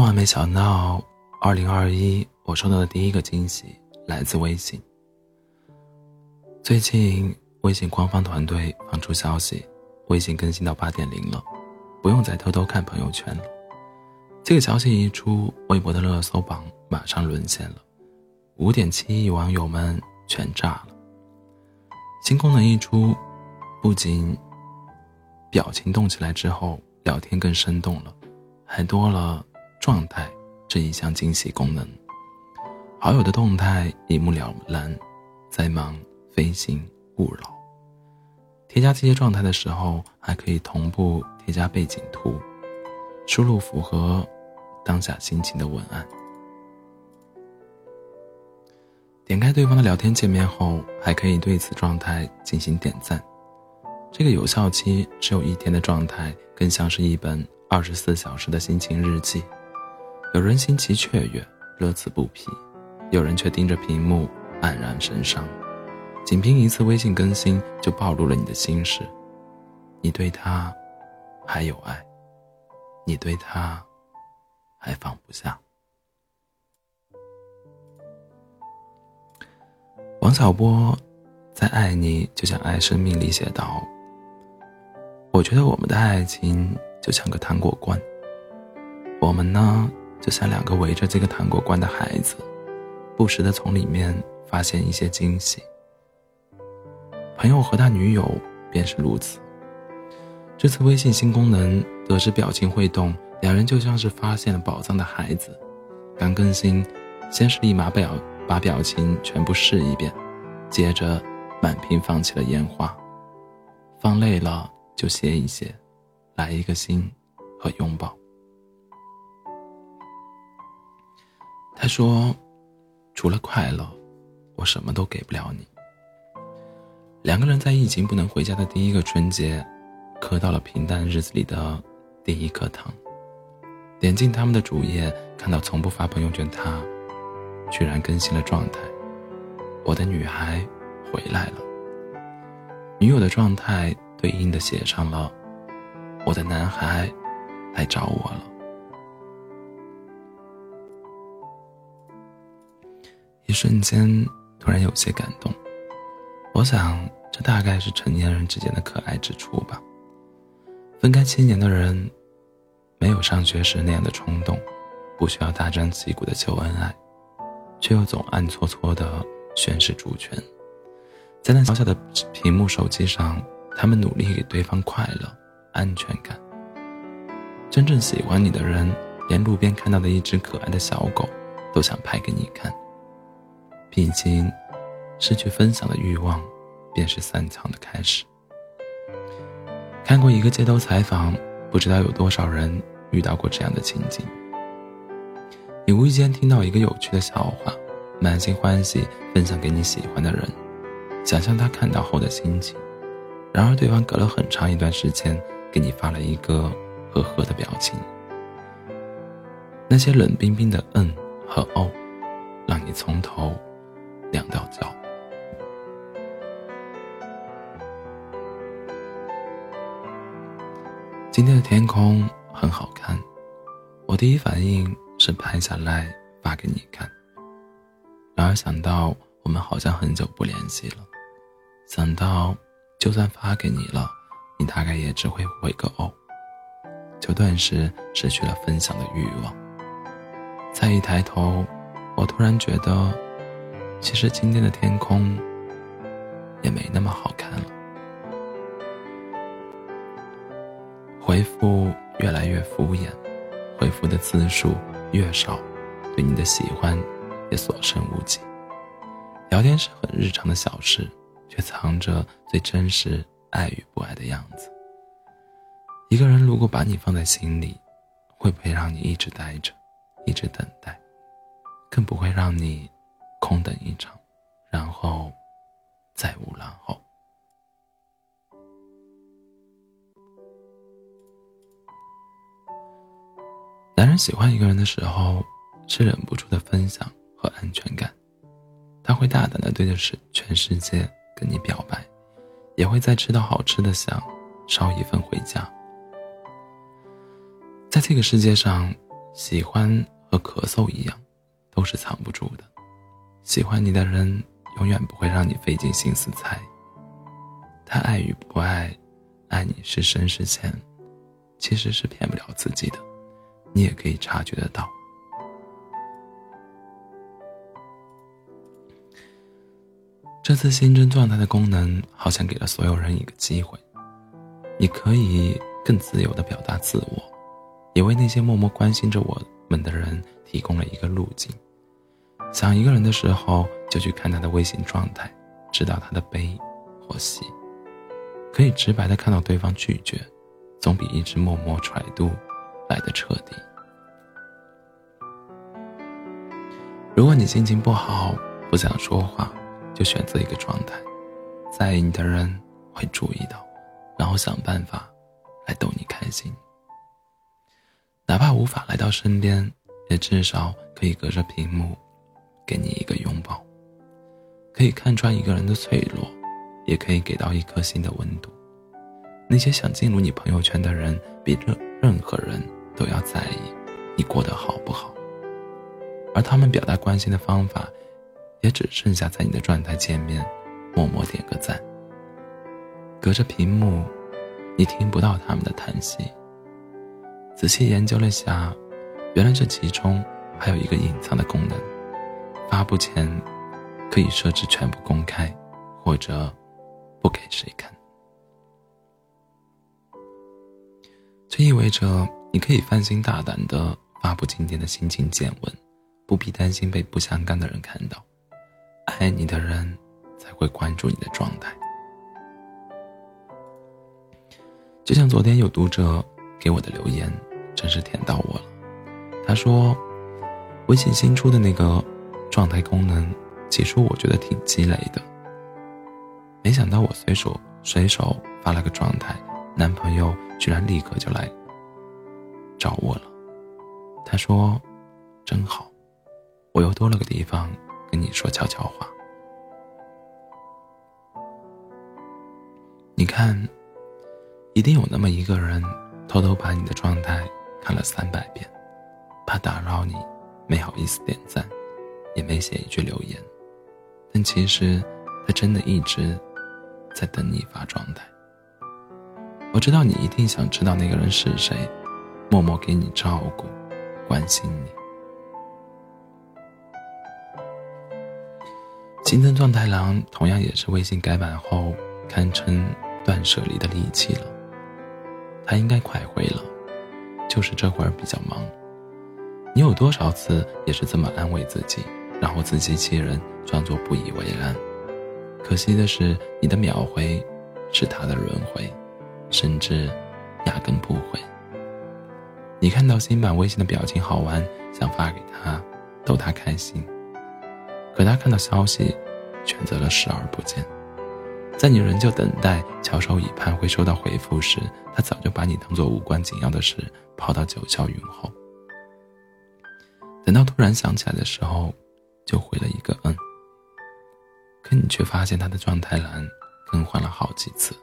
万万没想到，二零二一我收到的第一个惊喜来自微信。最近，微信官方团队放出消息，微信更新到八点零了，不用再偷偷看朋友圈了。这个消息一出，微博的热搜榜马上沦陷了，五点七亿网友们全炸了。新功能一出，不仅表情动起来之后，聊天更生动了，还多了。状态这一项惊喜功能，好友的动态一目了然，在忙飞行勿扰。添加这些状态的时候，还可以同步添加背景图，输入符合当下心情的文案。点开对方的聊天界面后，还可以对此状态进行点赞。这个有效期只有一天的状态，更像是一本二十四小时的心情日记。有人心奇雀跃，乐此不疲；有人却盯着屏幕，黯然神伤。仅凭一次微信更新，就暴露了你的心事。你对他还有爱，你对他还放不下。王小波在《爱你就像爱生命》里写道：“我觉得我们的爱情就像个糖果罐，我们呢？”就像两个围着这个糖果罐的孩子，不时的从里面发现一些惊喜。朋友和他女友便是如此。这次微信新功能得知表情会动，两人就像是发现了宝藏的孩子。刚更新，先是立马表把表情全部试一遍，接着满屏放起了烟花，放累了就歇一歇，来一个心和拥抱。他说：“除了快乐，我什么都给不了你。”两个人在疫情不能回家的第一个春节，磕到了平淡日子里的第一颗糖。点进他们的主页，看到从不发朋友圈他，居然更新了状态：“我的女孩回来了。”女友的状态对应的写上了：“我的男孩来找我了。”一瞬间，突然有些感动。我想，这大概是成年人之间的可爱之处吧。分开七年的人，没有上学时那样的冲动，不需要大张旗鼓的求恩爱，却又总暗搓搓的宣示主权。在那小小的屏幕手机上，他们努力给对方快乐、安全感。真正喜欢你的人，连路边看到的一只可爱的小狗，都想拍给你看。毕竟，失去分享的欲望，便是散场的开始。看过一个街头采访，不知道有多少人遇到过这样的情景：你无意间听到一个有趣的笑话，满心欢喜分享给你喜欢的人，想象他看到后的心情。然而，对方隔了很长一段时间给你发了一个呵呵的表情。那些冷冰冰的嗯和哦，让你从头。两道脚。今天的天空很好看，我第一反应是拍下来发给你看。然而想到我们好像很久不联系了，想到就算发给你了，你大概也只会回个哦，就顿时失去了分享的欲望。再一抬头，我突然觉得。其实今天的天空也没那么好看了。回复越来越敷衍，回复的次数越少，对你的喜欢也所剩无几。聊天是很日常的小事，却藏着最真实爱与不爱的样子。一个人如果把你放在心里，会不会让你一直待着，一直等待，更不会让你。空等一场，然后再无然后。男人喜欢一个人的时候，是忍不住的分享和安全感。他会大胆的对着世全世界跟你表白，也会在吃到好吃的想捎一份回家。在这个世界上，喜欢和咳嗽一样，都是藏不住的。喜欢你的人永远不会让你费尽心思猜。他爱与不爱，爱你是深是浅，其实是骗不了自己的，你也可以察觉得到。这次新增状态的功能，好像给了所有人一个机会，你可以更自由的表达自我，也为那些默默关心着我们的人提供了一个路径。想一个人的时候，就去看他的微信状态，知道他的悲或喜，可以直白的看到对方拒绝，总比一直默默揣度来的彻底。如果你心情不好，不想说话。就选择一个状态，在意你的人会注意到，然后想办法来逗你开心。哪怕无法来到身边，也至少可以隔着屏幕给你一个拥抱。可以看穿一个人的脆弱，也可以给到一颗心的温度。那些想进入你朋友圈的人，比任任何人都要在意你过得好不好，而他们表达关心的方法。也只剩下在你的状态界面，默默点个赞。隔着屏幕，你听不到他们的叹息。仔细研究了下，原来这其中还有一个隐藏的功能：发布前可以设置全部公开，或者不给谁看。这意味着你可以放心大胆的发布今天的心情见闻，不必担心被不相干的人看到。爱你的人才会关注你的状态。就像昨天有读者给我的留言，真是甜到我了。他说，微信新出的那个状态功能，起初我觉得挺鸡肋的。没想到我随手随手发了个状态，男朋友居然立刻就来找我了。他说，真好，我又多了个地方。跟你说悄悄话。你看，一定有那么一个人，偷偷把你的状态看了三百遍，怕打扰你，没好意思点赞，也没写一句留言，但其实他真的一直在等你发状态。我知道你一定想知道那个人是谁，默默给你照顾，关心你。新增状态栏同样也是微信改版后堪称断舍离的利器了。他应该快回了，就是这会儿比较忙。你有多少次也是这么安慰自己，然后自欺欺人，装作不以为然。可惜的是，你的秒回是他的轮回，甚至压根不回。你看到新版微信的表情好玩，想发给他，逗他开心。可他看到消息，选择了视而不见。在你仍旧等待、翘首以盼会收到回复时，他早就把你当做无关紧要的事抛到九霄云后。等到突然想起来的时候，就回了一个“嗯”。可你却发现他的状态栏更换了好几次。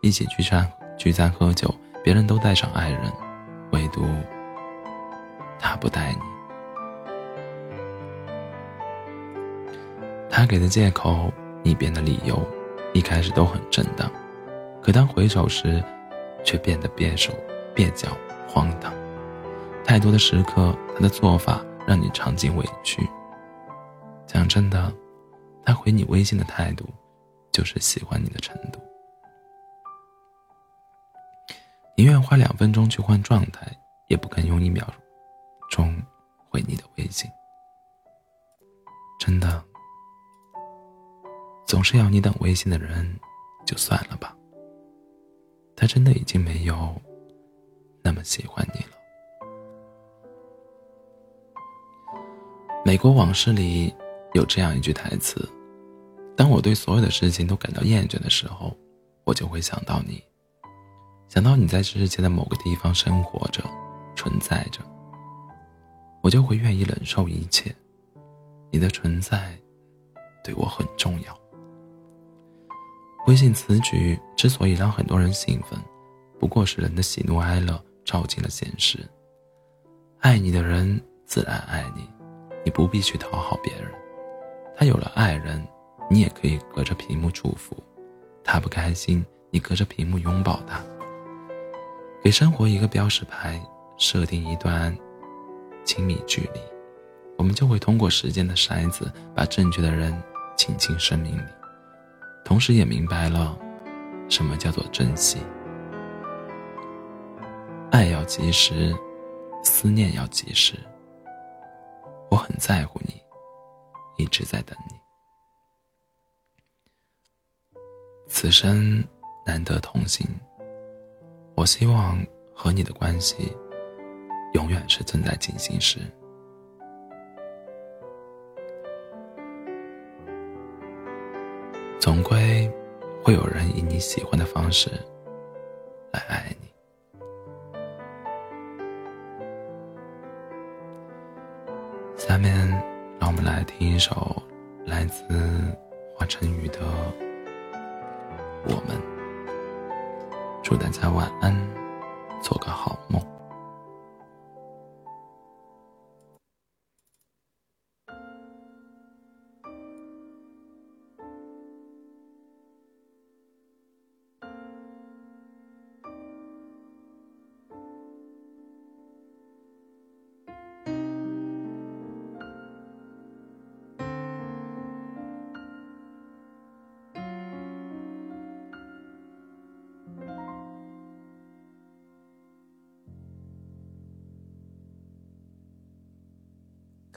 一起聚餐、聚餐喝酒，别人都带上爱人，唯独他不带你。他给的借口，你编的理由，一开始都很正当，可当回首时，却变得别手、蹩脚、荒唐。太多的时刻，他的做法让你尝尽委屈。讲真的，他回你微信的态度，就是喜欢你的程度。宁愿花两分钟去换状态，也不肯用一秒钟回你的微信。真的。总是要你等微信的人，就算了吧。他真的已经没有那么喜欢你了。美国往事里有这样一句台词：“当我对所有的事情都感到厌倦的时候，我就会想到你，想到你在世界的某个地方生活着、存在着，我就会愿意忍受一切。你的存在对我很重要。”微信此举之所以让很多人兴奋，不过是人的喜怒哀乐照进了现实。爱你的人自然爱你，你不必去讨好别人。他有了爱人，你也可以隔着屏幕祝福；他不开心，你隔着屏幕拥抱他。给生活一个标识牌，设定一段亲密距离，我们就会通过时间的筛子，把正确的人请进生命里，同时也明白了什么叫做珍惜。爱要及时，思念要及时。我很在乎你，一直在等你。此生难得同行。我希望和你的关系永远是正在进行时。总归会有人以你喜欢的方式来爱你。下面，我们来听一首来自华晨宇的《我们》。祝大家晚安，做个好梦。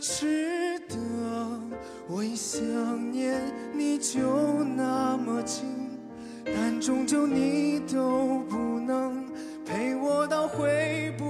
值得，我一想念你就那么近，但终究你都不能陪我到回不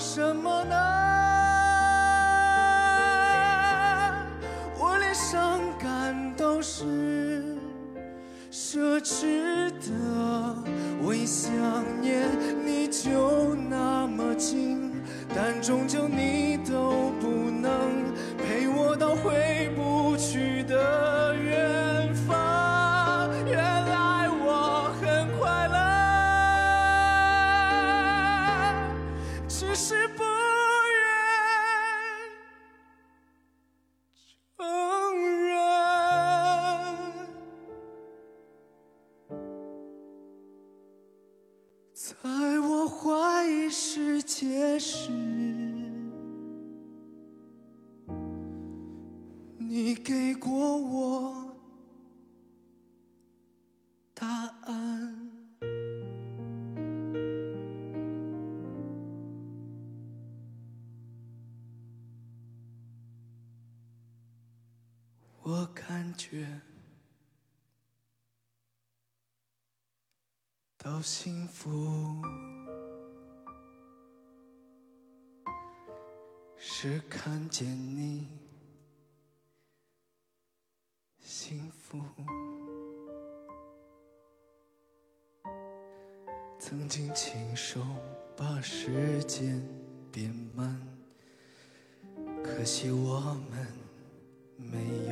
什么呢？我连伤感都是奢侈的。我一想念你就那么近，但终究你我感觉到幸福。是看见你幸福，曾经亲手把时间变慢，可惜我们没有